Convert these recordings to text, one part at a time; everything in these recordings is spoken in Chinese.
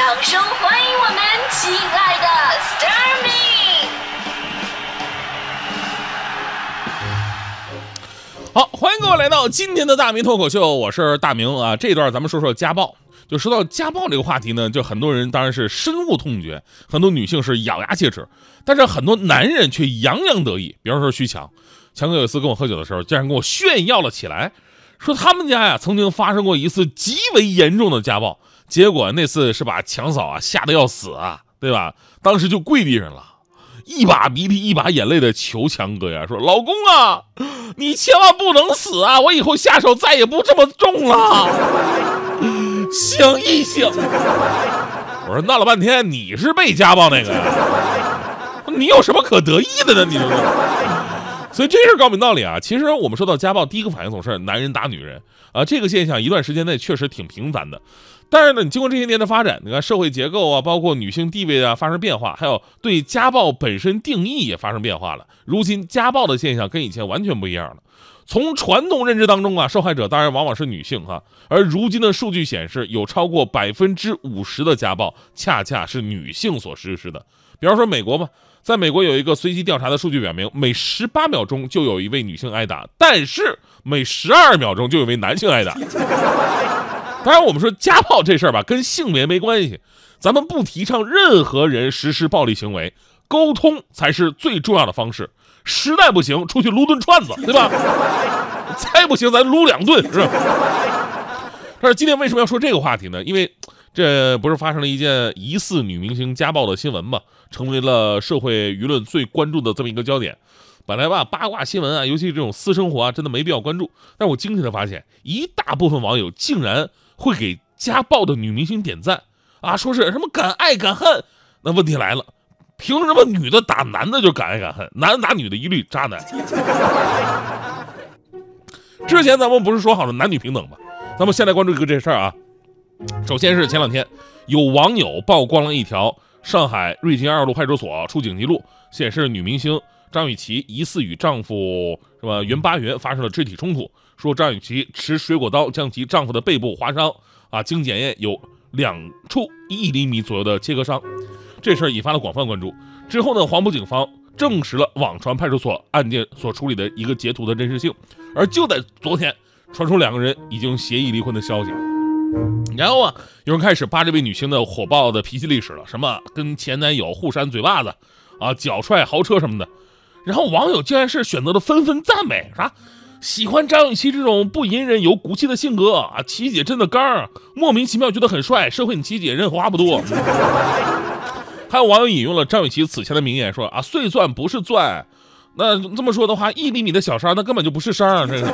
掌声欢迎我们亲爱的 s t a r m y 好，欢迎各位来到今天的大明脱口秀，我是大明啊。这段咱们说说家暴。就说到家暴这个话题呢，就很多人当然是深恶痛绝，很多女性是咬牙切齿，但是很多男人却洋洋得意。比方说徐强，强哥有一次跟我喝酒的时候，竟然跟我炫耀了起来，说他们家呀曾经发生过一次极为严重的家暴，结果那次是把强嫂啊吓得要死啊，对吧？当时就跪地上了。一把鼻涕一把眼泪的求强哥呀，说：“老公啊，你千万不能死啊！我以后下手再也不这么重了。醒一醒！”我说闹了半天，你是被家暴那个呀？你有什么可得意的呢？你说？所以这是高明道理啊。其实我们说到家暴，第一个反应总是男人打女人啊，这个现象一段时间内确实挺频繁的。但是呢，你经过这些年的发展，你看社会结构啊，包括女性地位啊发生变化，还有对家暴本身定义也发生变化了。如今家暴的现象跟以前完全不一样了。从传统认知当中啊，受害者当然往往是女性哈，而如今的数据显示，有超过百分之五十的家暴恰恰是女性所实施的。比方说美国吧，在美国有一个随机调查的数据表明，每十八秒钟就有一位女性挨打，但是每十二秒钟就有一位男性挨打。当然，我们说家暴这事儿吧，跟性别没关系。咱们不提倡任何人实施暴力行为，沟通才是最重要的方式。实在不行，出去撸顿串子，对吧？再不行，咱撸两顿，是吧？但是今天为什么要说这个话题呢？因为这不是发生了一件疑似女明星家暴的新闻嘛，成为了社会舆论最关注的这么一个焦点。本来吧，八卦新闻啊，尤其这种私生活啊，真的没必要关注。但我惊奇的发现，一大部分网友竟然。会给家暴的女明星点赞啊，说是什么敢爱敢恨？那问题来了，凭什么女的打男的就敢爱敢恨，男的打女的一律渣男？之前咱们不是说好了男女平等吗？咱们先来关注一个这事儿啊。首先是前两天有网友曝光了一条上海瑞金二路派出所出警记录，显示女明星张雨绮疑似与丈夫是吧袁巴元发生了肢体冲突。说张雨绮持水果刀将其丈夫的背部划伤，啊，经检验有两处一厘米左右的切割伤，这事儿引发了广泛关注。之后呢，黄埔警方证实了网传派出所案件所处理的一个截图的真实性。而就在昨天，传出两个人已经协议离婚的消息。然后啊，有人开始扒这位女星的火爆的脾气历史了，什么跟前男友互扇嘴巴子，啊，脚踹豪车什么的。然后网友竟然是选择了纷纷赞美，啥？喜欢张雨绮这种不隐忍有骨气的性格啊，琪姐真的刚，莫名其妙觉得很帅，社会你琪姐人话不多。还有网友引用了张雨绮此前的名言说啊，碎钻不是钻，那这么说的话，一厘米的小伤那根本就不是伤啊，这是。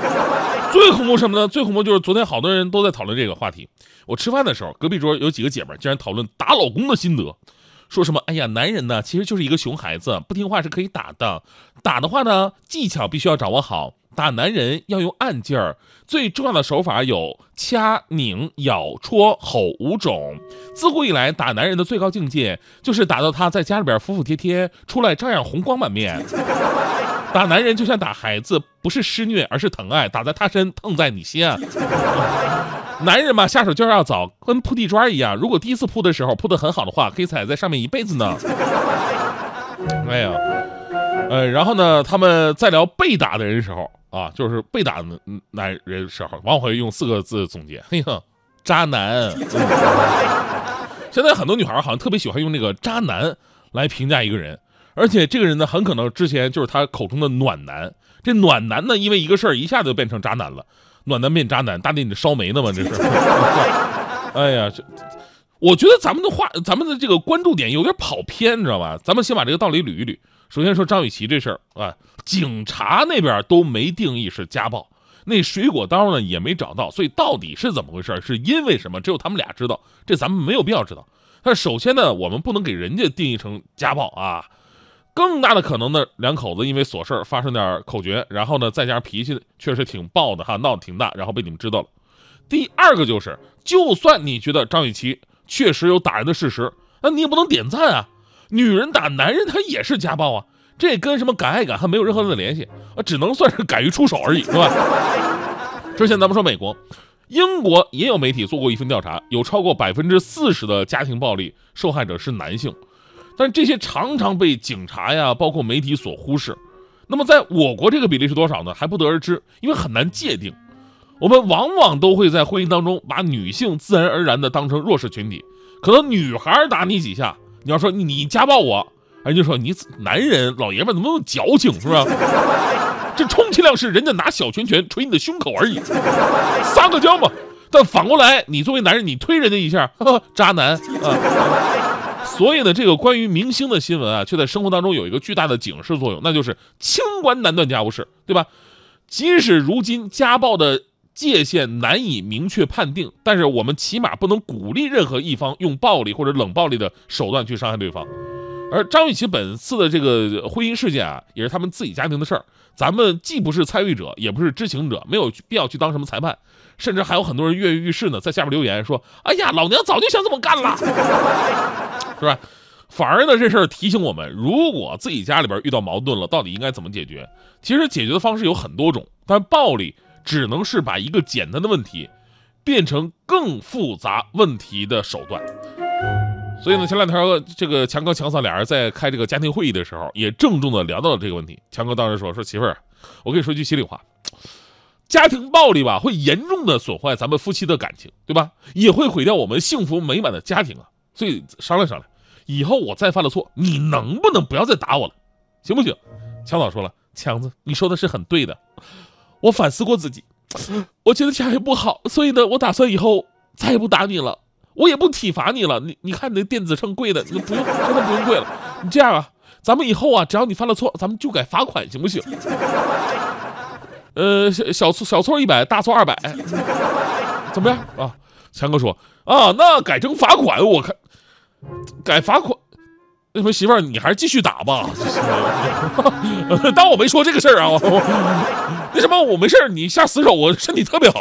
最恐怖什么呢？最恐怖就是昨天好多人都在讨论这个话题。我吃饭的时候，隔壁桌有几个姐妹竟然讨论打老公的心得，说什么哎呀，男人呢其实就是一个熊孩子，不听话是可以打的，打的话呢技巧必须要掌握好。打男人要用暗劲儿，最重要的手法有掐、拧、咬、戳、吼五种。自古以来，打男人的最高境界就是打到他在家里边服服帖帖，出来照样红光满面。打男人就像打孩子，不是施虐，而是疼爱。打在他身，疼在你心啊！男人嘛，下手就是要早，跟铺地砖一样。如果第一次铺的时候铺的很好的话，可以踩在上面一辈子呢。哎呀，呃，然后呢，他们在聊被打的人时候。啊，就是被打的男人时候，往往会用四个字总结：嘿呀，渣男。现在很多女孩好像特别喜欢用那个“渣男”来评价一个人，而且这个人呢，很可能之前就是他口中的暖男。这暖男呢，因为一个事儿一下子就变成渣男了。暖男变渣男，大弟你烧煤呢吗？这是。哎呀，这，我觉得咱们的话，咱们的这个关注点有点跑偏，你知道吧？咱们先把这个道理捋一捋。首先说张雨绮这事儿啊，警察那边都没定义是家暴，那水果刀呢也没找到，所以到底是怎么回事？是因为什么？只有他们俩知道，这咱们没有必要知道。但首先呢，我们不能给人家定义成家暴啊。更大的可能呢，两口子因为琐事发生点口角，然后呢再加上脾气确实挺暴的哈，闹得挺大，然后被你们知道了。第二个就是，就算你觉得张雨绮确实有打人的事实，那你也不能点赞啊。女人打男人，他也是家暴啊！这跟什么敢爱敢恨没有任何的联系啊，只能算是敢于出手而已，是吧？之前咱们说美国英国也有媒体做过一份调查，有超过百分之四十的家庭暴力受害者是男性，但这些常常被警察呀，包括媒体所忽视。那么在我国这个比例是多少呢？还不得而知，因为很难界定。我们往往都会在婚姻当中把女性自然而然的当成弱势群体，可能女孩打你几下，你要说你家暴我，人家说你男人老爷们怎么那么矫情，是吧？这充其量是人家拿小拳拳捶你的胸口而已，撒个娇嘛。但反过来，你作为男人，你推人家一下，渣男啊！所以呢，这个关于明星的新闻啊，却在生活当中有一个巨大的警示作用，那就是清官难断家务事，对吧？即使如今家暴的界限难以明确判定，但是我们起码不能鼓励任何一方用暴力或者冷暴力的手段去伤害对方。而张雨绮本次的这个婚姻事件啊，也是他们自己家庭的事儿，咱们既不是参与者，也不是知情者，没有必要去当什么裁判。甚至还有很多人跃跃欲试呢，在下面留言说：“哎呀，老娘早就想这么干了，是吧？”反而呢，这事儿提醒我们，如果自己家里边遇到矛盾了，到底应该怎么解决？其实解决的方式有很多种，但暴力。只能是把一个简单的问题变成更复杂问题的手段。所以呢，前两天这个强哥强嫂俩人在开这个家庭会议的时候，也郑重的聊到了这个问题。强哥当时说：“说媳妇儿，我跟你说句心里话，家庭暴力吧，会严重的损坏咱们夫妻的感情，对吧？也会毁掉我们幸福美满的家庭啊。所以商量商量，以后我再犯了错，你能不能不要再打我了，行不行？”强嫂说了：“强子，你说的是很对的。”我反思过自己，我觉得这样也不好，所以呢，我打算以后再也不打你了，我也不体罚你了。你你看你那电子秤贵的，你不用，真的不用贵了。你这样啊，咱们以后啊，只要你犯了错，咱们就改罚款，行不行？呃，小小错小错一百，大错二百，怎么样啊？强哥说啊，那改成罚款，我看改罚款。那什么媳妇儿，你还是继续打吧，当我没说这个事儿啊。那什么，我没事儿，你下死手，我身体特别好。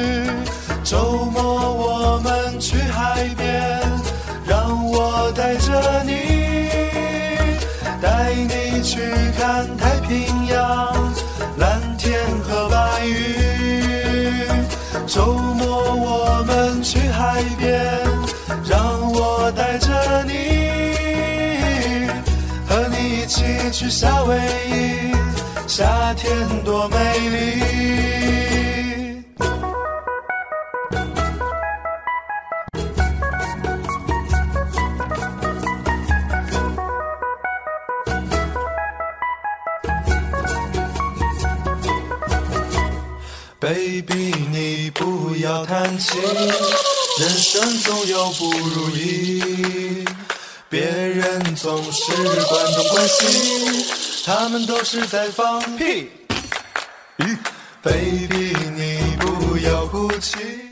周末我们去海边，让我带着你，带你去看太平洋，蓝天和白云。周末我们去海边，让我带着你，和你一起去夏威夷，夏天多美丽。baby，你不要叹气，人生总有不如意。别人总是关东关西，他们都是在放屁。baby，你不要哭泣。